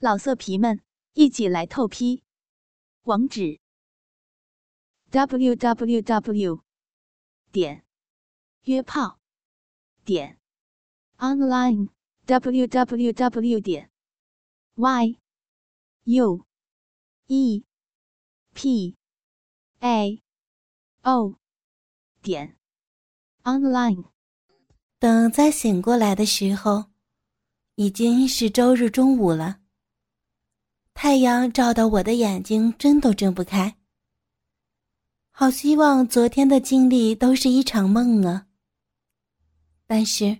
老色皮们，一起来透批！网址：w w w 点约炮点 online w w w 点 y u e p a o 点 online。等再醒过来的时候，已经是周日中午了。太阳照到我的眼睛，睁都睁不开。好希望昨天的经历都是一场梦啊！但是，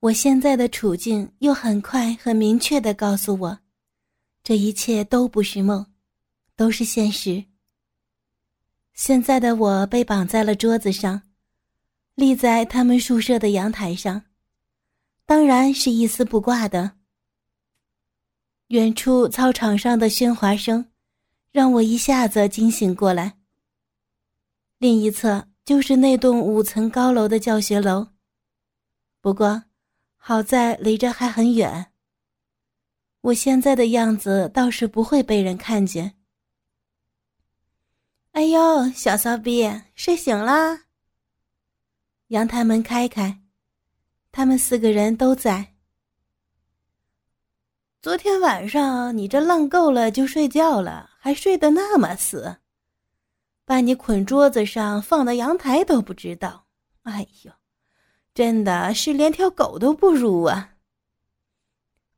我现在的处境又很快、很明确的告诉我，这一切都不是梦，都是现实。现在的我被绑在了桌子上，立在他们宿舍的阳台上，当然是一丝不挂的。远处操场上的喧哗声，让我一下子惊醒过来。另一侧就是那栋五层高楼的教学楼，不过好在离这还很远。我现在的样子倒是不会被人看见。哎呦，小骚逼，睡醒啦！阳台门开开，他们四个人都在。昨天晚上你这浪够了就睡觉了，还睡得那么死，把你捆桌子上放到阳台都不知道。哎呦，真的是连条狗都不如啊！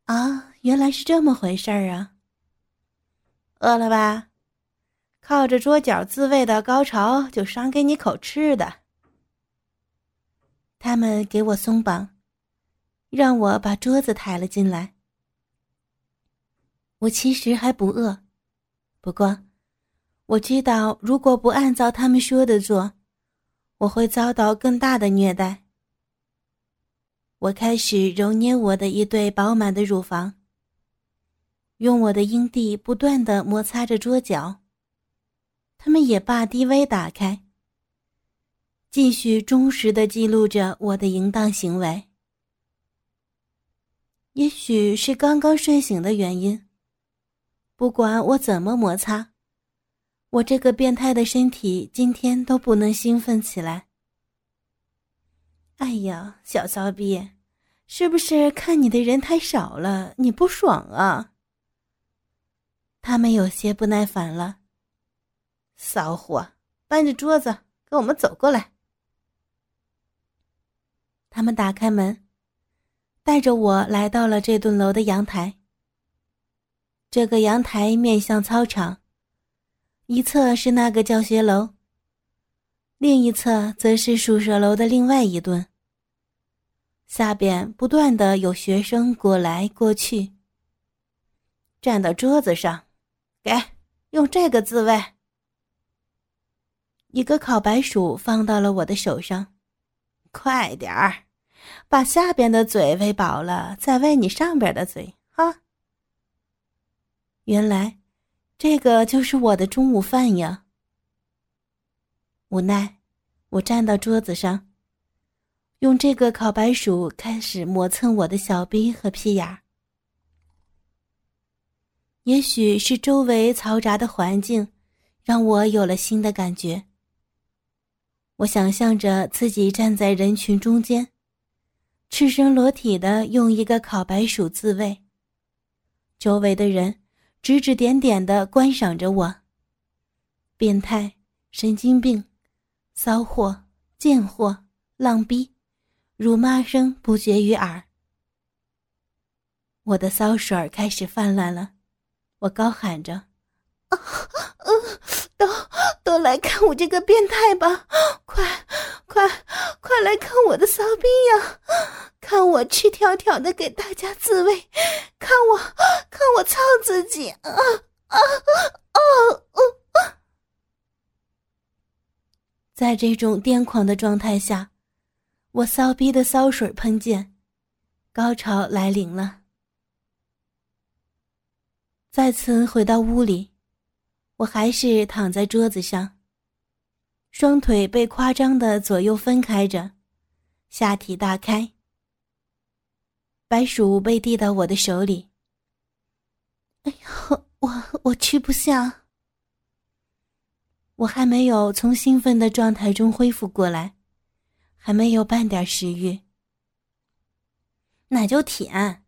啊，原来是这么回事儿啊！饿了吧？靠着桌角自慰的高潮就赏给你口吃的。他们给我松绑，让我把桌子抬了进来。我其实还不饿，不过我知道，如果不按照他们说的做，我会遭到更大的虐待。我开始揉捏我的一对饱满的乳房，用我的阴蒂不断的摩擦着桌角，他们也把低微打开，继续忠实的记录着我的淫荡行为。也许是刚刚睡醒的原因。不管我怎么摩擦，我这个变态的身体今天都不能兴奋起来。哎呀，小骚逼，是不是看你的人太少了，你不爽啊？他们有些不耐烦了。骚货，搬着桌子跟我们走过来。他们打开门，带着我来到了这栋楼的阳台。这个阳台面向操场，一侧是那个教学楼，另一侧则是宿舍楼的另外一端。下边不断的有学生过来过去。站到桌子上，给用这个自慰。一个烤白薯放到了我的手上，快点儿，把下边的嘴喂饱了，再喂你上边的嘴，哈。原来，这个就是我的中午饭呀。无奈，我站到桌子上，用这个烤白薯开始磨蹭我的小臂和屁眼儿。也许是周围嘈杂的环境，让我有了新的感觉。我想象着自己站在人群中间，赤身裸体的用一个烤白薯自慰，周围的人。指指点点的观赏着我。变态、神经病、骚货、贱货、浪逼，辱骂声不绝于耳。我的骚水开始泛滥了，我高喊着：“啊，嗯，都都来看我这个变态吧！快，快，快来看我的骚逼呀！看我赤条条的给大家自慰，看我，看我操自己！啊啊啊啊！在这种癫狂的状态下，我骚逼的骚水喷溅，高潮来临了。再次回到屋里，我还是躺在桌子上，双腿被夸张的左右分开着，下体大开。白薯被递到我的手里，我吃不下。我还没有从兴奋的状态中恢复过来，还没有半点食欲。那就舔，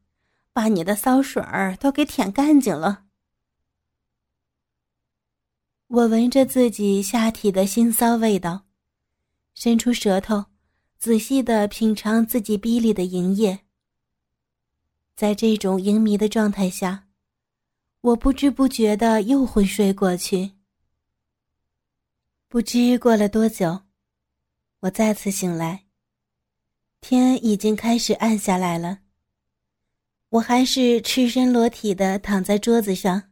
把你的骚水儿都给舔干净了。我闻着自己下体的腥骚味道，伸出舌头，仔细的品尝自己逼里的营液。在这种淫迷的状态下，我不知不觉的又昏睡过去。不知过了多久，我再次醒来。天已经开始暗下来了。我还是赤身裸体的躺在桌子上。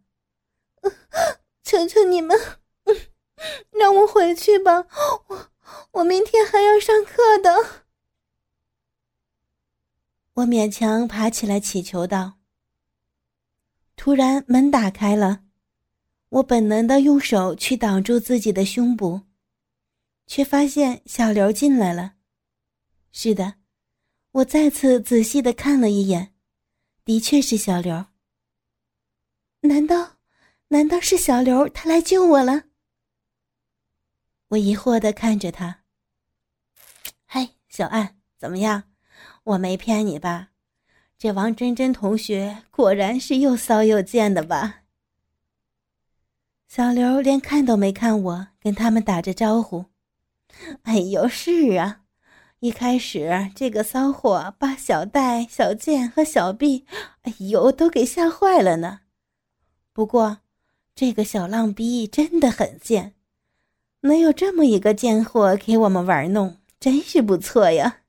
求求你们，让我回去吧！我我明天还要上课的。我勉强爬起来祈求道。突然门打开了。我本能的用手去挡住自己的胸部，却发现小刘进来了。是的，我再次仔细的看了一眼，的确是小刘。难道，难道是小刘他来救我了？我疑惑的看着他。嗨，小安，怎么样？我没骗你吧？这王真真同学果然是又骚又贱的吧？小刘连看都没看我，跟他们打着招呼。哎呦，是啊，一开始这个骚货把小戴、小健和小毕，哎呦，都给吓坏了呢。不过，这个小浪逼真的很贱，能有这么一个贱货给我们玩弄，真是不错呀。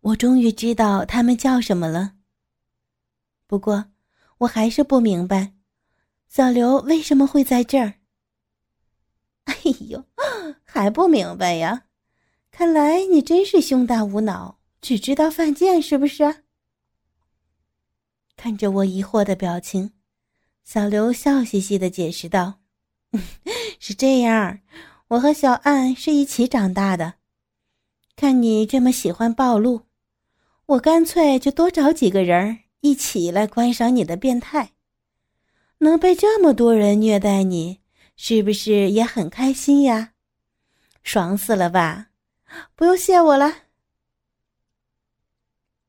我终于知道他们叫什么了。不过。我还是不明白，小刘为什么会在这儿。哎呦，还不明白呀？看来你真是胸大无脑，只知道犯贱是不是？看着我疑惑的表情，小刘笑嘻嘻的解释道：“ 是这样，我和小岸是一起长大的。看你这么喜欢暴露，我干脆就多找几个人。”一起来观赏你的变态，能被这么多人虐待你，是不是也很开心呀？爽死了吧！不用谢我了。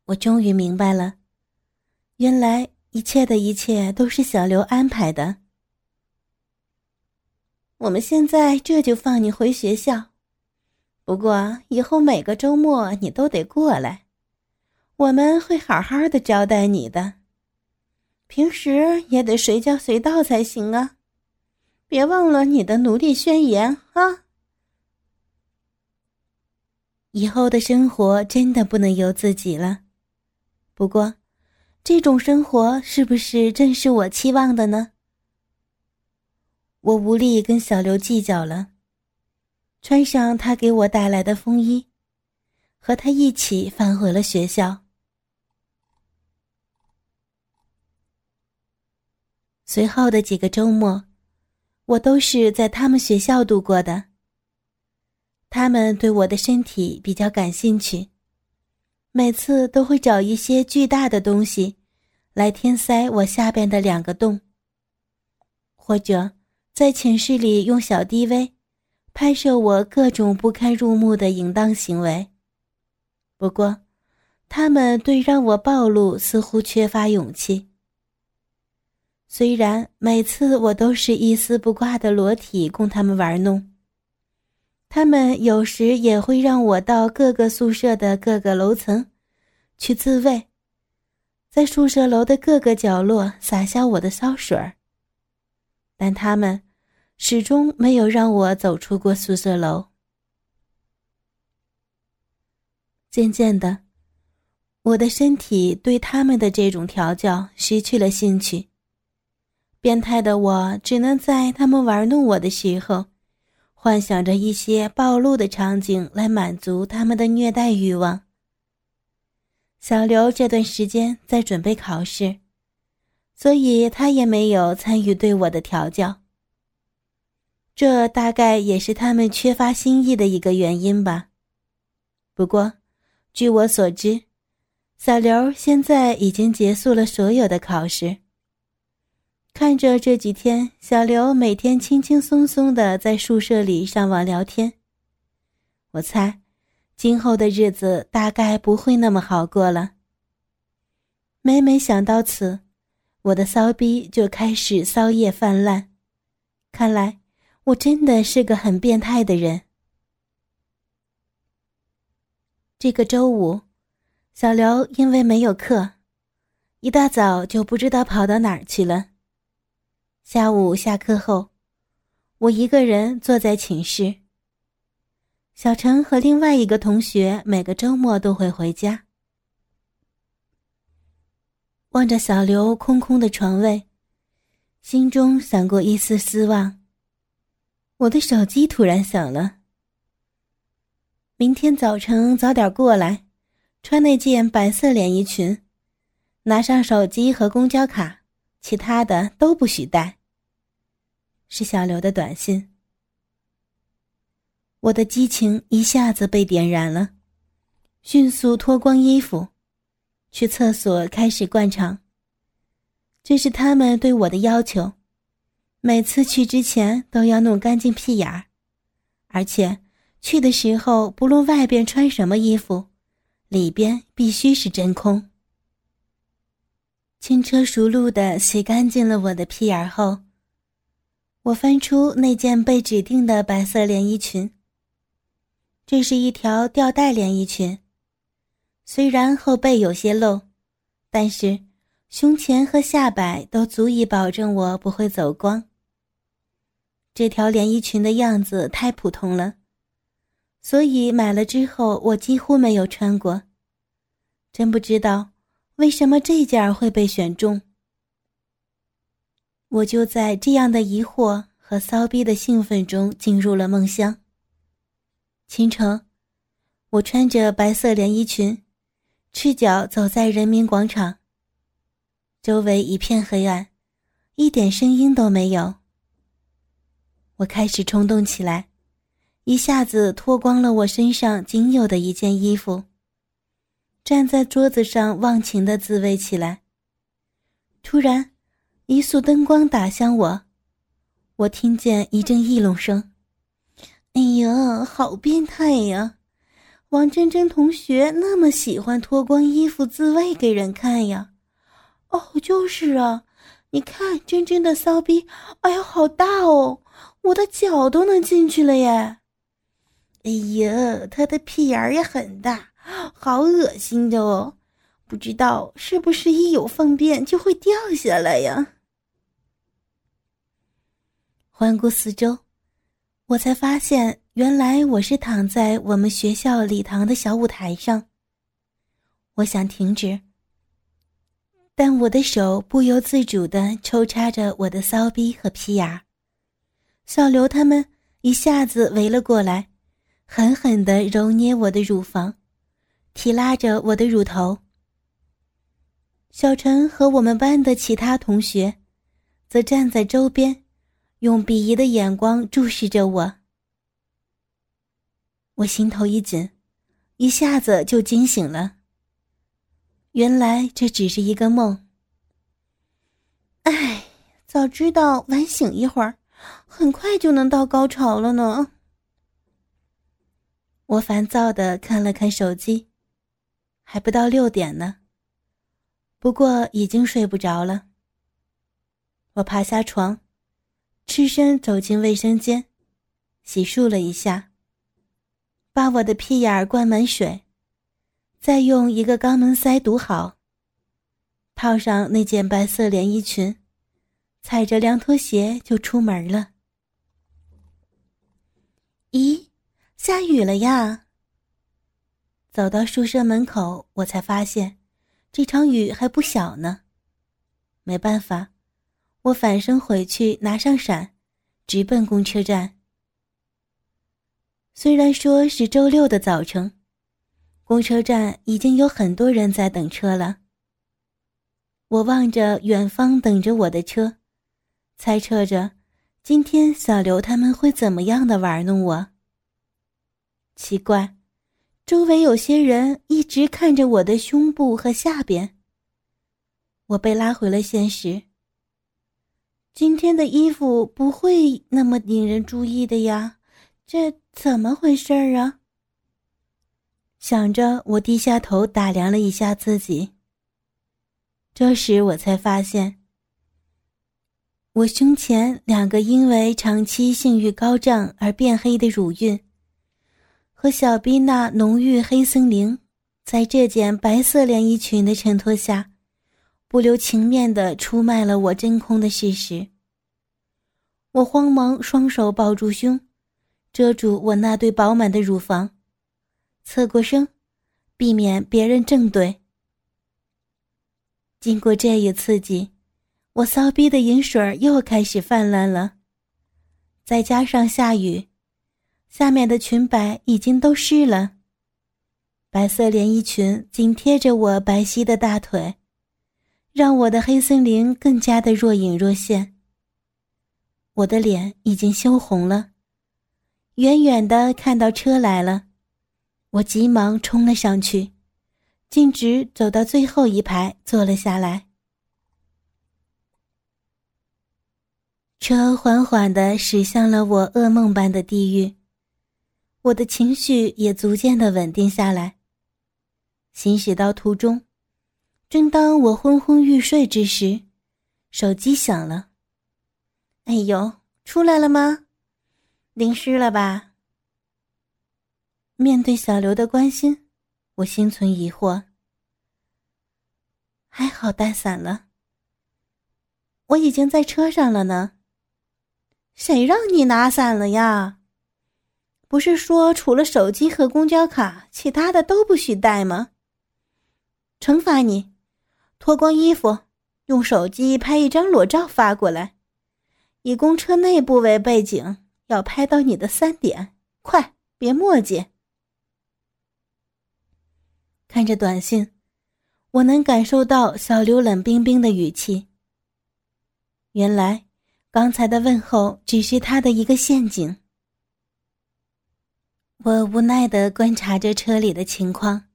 我终于明白了，原来一切的一切都是小刘安排的。我们现在这就放你回学校，不过以后每个周末你都得过来。我们会好好的招待你的，平时也得随叫随到才行啊！别忘了你的奴隶宣言啊！以后的生活真的不能由自己了。不过，这种生活是不是正是我期望的呢？我无力跟小刘计较了，穿上他给我带来的风衣，和他一起返回了学校。随后的几个周末，我都是在他们学校度过的。他们对我的身体比较感兴趣，每次都会找一些巨大的东西来填塞我下边的两个洞，或者在寝室里用小 DV 拍摄我各种不堪入目的淫荡行为。不过，他们对让我暴露似乎缺乏勇气。虽然每次我都是一丝不挂的裸体供他们玩弄，他们有时也会让我到各个宿舍的各个楼层去自慰，在宿舍楼的各个角落洒下我的骚水儿，但他们始终没有让我走出过宿舍楼。渐渐的，我的身体对他们的这种调教失去了兴趣。变态的我只能在他们玩弄我的时候，幻想着一些暴露的场景来满足他们的虐待欲望。小刘这段时间在准备考试，所以他也没有参与对我的调教。这大概也是他们缺乏新意的一个原因吧。不过，据我所知，小刘现在已经结束了所有的考试。看着这几天小刘每天轻轻松松的在宿舍里上网聊天，我猜，今后的日子大概不会那么好过了。每每想到此，我的骚逼就开始骚叶泛滥。看来，我真的是个很变态的人。这个周五，小刘因为没有课，一大早就不知道跑到哪儿去了。下午下课后，我一个人坐在寝室。小陈和另外一个同学每个周末都会回家。望着小刘空空的床位，心中闪过一丝失望。我的手机突然响了。明天早晨早点过来，穿那件白色连衣裙，拿上手机和公交卡，其他的都不许带。是小刘的短信。我的激情一下子被点燃了，迅速脱光衣服，去厕所开始灌肠。这是他们对我的要求，每次去之前都要弄干净屁眼儿，而且。去的时候，不论外边穿什么衣服，里边必须是真空。轻车熟路的洗干净了我的屁眼后，我翻出那件被指定的白色连衣裙。这是一条吊带连衣裙，虽然后背有些露，但是胸前和下摆都足以保证我不会走光。这条连衣裙的样子太普通了。所以买了之后，我几乎没有穿过。真不知道为什么这件会被选中。我就在这样的疑惑和骚逼的兴奋中进入了梦乡。清晨，我穿着白色连衣裙，赤脚走在人民广场。周围一片黑暗，一点声音都没有。我开始冲动起来。一下子脱光了我身上仅有的一件衣服，站在桌子上忘情的自慰起来。突然，一束灯光打向我，我听见一阵议论声：“哎呀，好变态呀！王真真同学那么喜欢脱光衣服自慰给人看呀？”“哦，就是啊，你看真真的骚逼，哎呀，好大哦，我的脚都能进去了耶！”哎呀，他的屁眼儿也很大，好恶心的哦！不知道是不是一有粪便就会掉下来呀？环顾四周，我才发现原来我是躺在我们学校礼堂的小舞台上。我想停止，但我的手不由自主的抽插着我的骚逼和屁眼。小刘他们一下子围了过来。狠狠的揉捏我的乳房，提拉着我的乳头。小陈和我们班的其他同学，则站在周边，用鄙夷的眼光注视着我。我心头一紧，一下子就惊醒了。原来这只是一个梦。唉，早知道晚醒一会儿，很快就能到高潮了呢。我烦躁的看了看手机，还不到六点呢。不过已经睡不着了。我爬下床，赤身走进卫生间，洗漱了一下，把我的屁眼儿灌满水，再用一个肛门塞堵好，套上那件白色连衣裙，踩着凉拖鞋就出门了。咦？下雨了呀！走到宿舍门口，我才发现，这场雨还不小呢。没办法，我返身回去拿上伞，直奔公车站。虽然说是周六的早晨，公车站已经有很多人在等车了。我望着远方等着我的车，猜测着今天小刘他们会怎么样的玩弄我。奇怪，周围有些人一直看着我的胸部和下边。我被拉回了现实。今天的衣服不会那么引人注意的呀，这怎么回事儿啊？想着，我低下头打量了一下自己。这时我才发现，我胸前两个因为长期性欲高涨而变黑的乳晕，和小逼那浓郁黑森林，在这件白色连衣裙的衬托下。不留情面的出卖了我真空的事实。我慌忙双手抱住胸，遮住我那对饱满的乳房，侧过身，避免别人正对。经过这一刺激，我骚逼的饮水又开始泛滥了。再加上下雨，下面的裙摆已经都湿了。白色连衣裙紧贴着我白皙的大腿。让我的黑森林更加的若隐若现。我的脸已经羞红了，远远的看到车来了，我急忙冲了上去，径直走到最后一排坐了下来。车缓缓的驶向了我噩梦般的地狱，我的情绪也逐渐的稳定下来。行驶到途中。正当我昏昏欲睡之时，手机响了。哎呦，出来了吗？淋湿了吧？面对小刘的关心，我心存疑惑。还好带伞了。我已经在车上了呢。谁让你拿伞了呀？不是说除了手机和公交卡，其他的都不许带吗？惩罚你。脱光衣服，用手机拍一张裸照发过来，以公车内部为背景，要拍到你的三点，快，别墨迹。看着短信，我能感受到小刘冷冰冰的语气。原来，刚才的问候只是他的一个陷阱。我无奈的观察着车里的情况。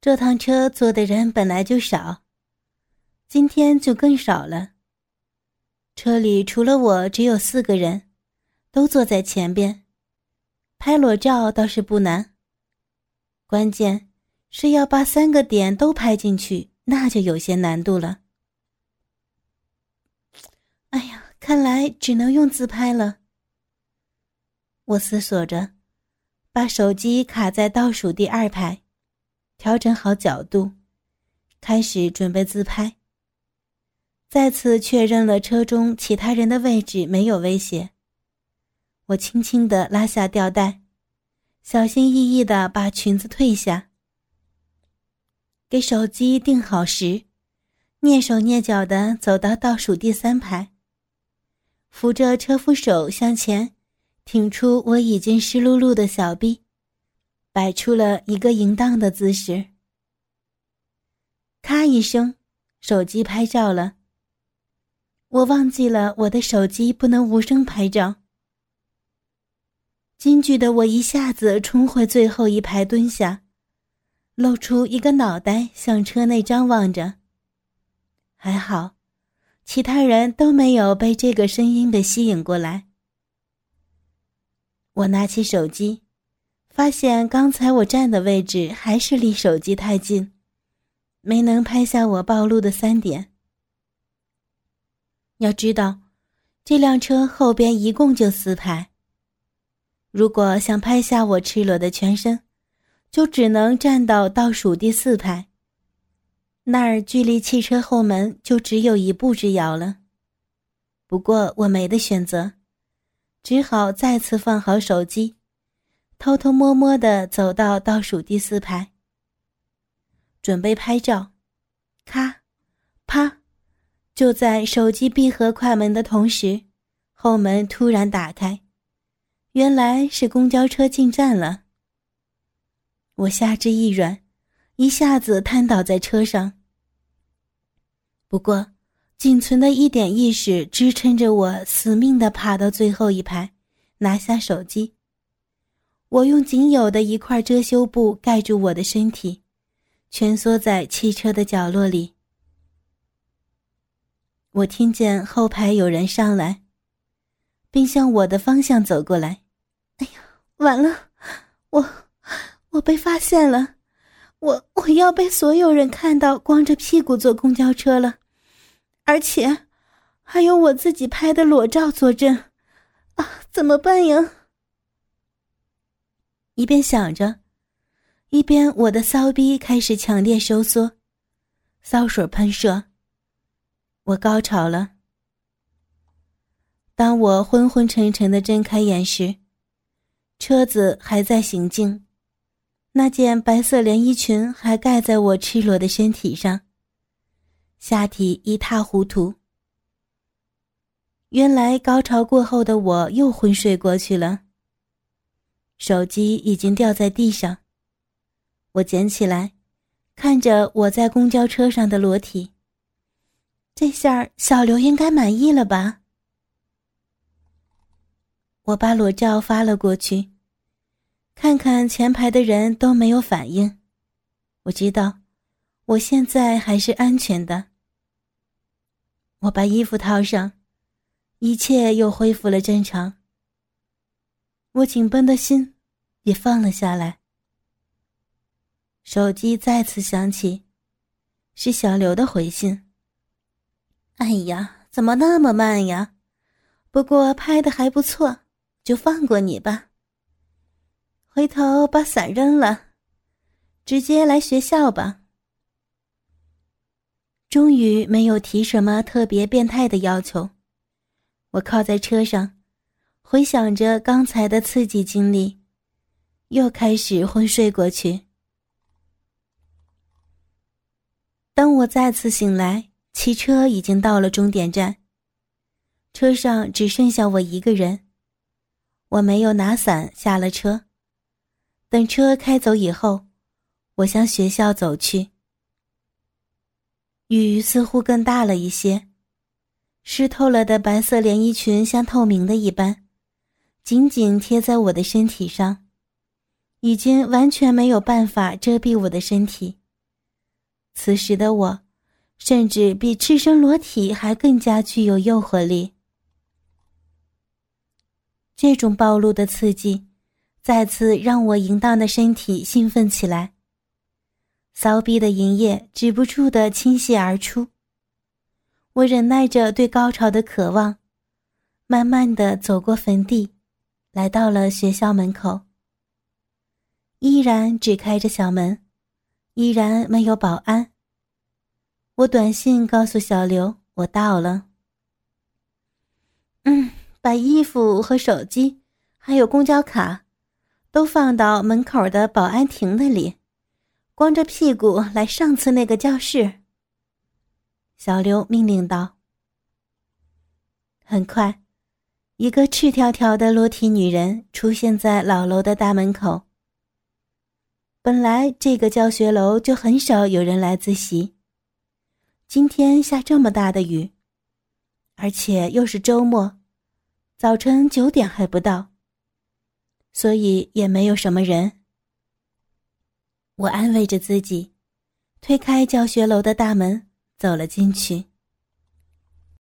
这趟车坐的人本来就少，今天就更少了。车里除了我，只有四个人，都坐在前边。拍裸照倒是不难，关键是要把三个点都拍进去，那就有些难度了。哎呀，看来只能用自拍了。我思索着，把手机卡在倒数第二排。调整好角度，开始准备自拍。再次确认了车中其他人的位置没有威胁，我轻轻地拉下吊带，小心翼翼地把裙子褪下。给手机定好时，蹑手蹑脚地走到倒数第三排，扶着车扶手向前，挺出我已经湿漉漉的小臂。摆出了一个淫荡的姿势。咔一声，手机拍照了。我忘记了我的手机不能无声拍照。惊惧的我一下子冲回最后一排蹲下，露出一个脑袋向车内张望着。还好，其他人都没有被这个声音给吸引过来。我拿起手机。发现刚才我站的位置还是离手机太近，没能拍下我暴露的三点。要知道，这辆车后边一共就四排。如果想拍下我赤裸的全身，就只能站到倒数第四排。那儿距离汽车后门就只有一步之遥了。不过我没得选择，只好再次放好手机。偷偷摸摸的走到倒数第四排，准备拍照。咔，啪！就在手机闭合快门的同时，后门突然打开，原来是公交车进站了。我下肢一软，一下子瘫倒在车上。不过，仅存的一点意识支撑着我，死命的爬到最后一排，拿下手机。我用仅有的一块遮羞布盖住我的身体，蜷缩在汽车的角落里。我听见后排有人上来，并向我的方向走过来。哎呀，完了，我我被发现了，我我要被所有人看到光着屁股坐公交车了，而且还有我自己拍的裸照作证，啊，怎么办呀？一边想着，一边我的骚逼开始强烈收缩，骚水喷射。我高潮了。当我昏昏沉沉的睁开眼时，车子还在行进，那件白色连衣裙还盖在我赤裸的身体上，下体一塌糊涂。原来高潮过后的我又昏睡过去了。手机已经掉在地上，我捡起来，看着我在公交车上的裸体。这下小刘应该满意了吧？我把裸照发了过去，看看前排的人都没有反应，我知道我现在还是安全的。我把衣服套上，一切又恢复了正常。我紧绷的心也放了下来。手机再次响起，是小刘的回信。哎呀，怎么那么慢呀？不过拍的还不错，就放过你吧。回头把伞扔了，直接来学校吧。终于没有提什么特别变态的要求，我靠在车上，回想着刚才的刺激经历，又开始昏睡过去。当我再次醒来。汽车已经到了终点站，车上只剩下我一个人。我没有拿伞，下了车。等车开走以后，我向学校走去。雨似乎更大了一些，湿透了的白色连衣裙像透明的一般，紧紧贴在我的身体上，已经完全没有办法遮蔽我的身体。此时的我。甚至比赤身裸体还更加具有诱惑力。这种暴露的刺激，再次让我淫荡的身体兴奋起来。骚逼的淫液止不住的倾泻而出。我忍耐着对高潮的渴望，慢慢的走过坟地，来到了学校门口。依然只开着小门，依然没有保安。我短信告诉小刘，我到了。嗯，把衣服和手机，还有公交卡，都放到门口的保安亭那里，光着屁股来上次那个教室。小刘命令道。很快，一个赤条条的裸体女人出现在老楼的大门口。本来这个教学楼就很少有人来自习。今天下这么大的雨，而且又是周末，早晨九点还不到，所以也没有什么人。我安慰着自己，推开教学楼的大门，走了进去。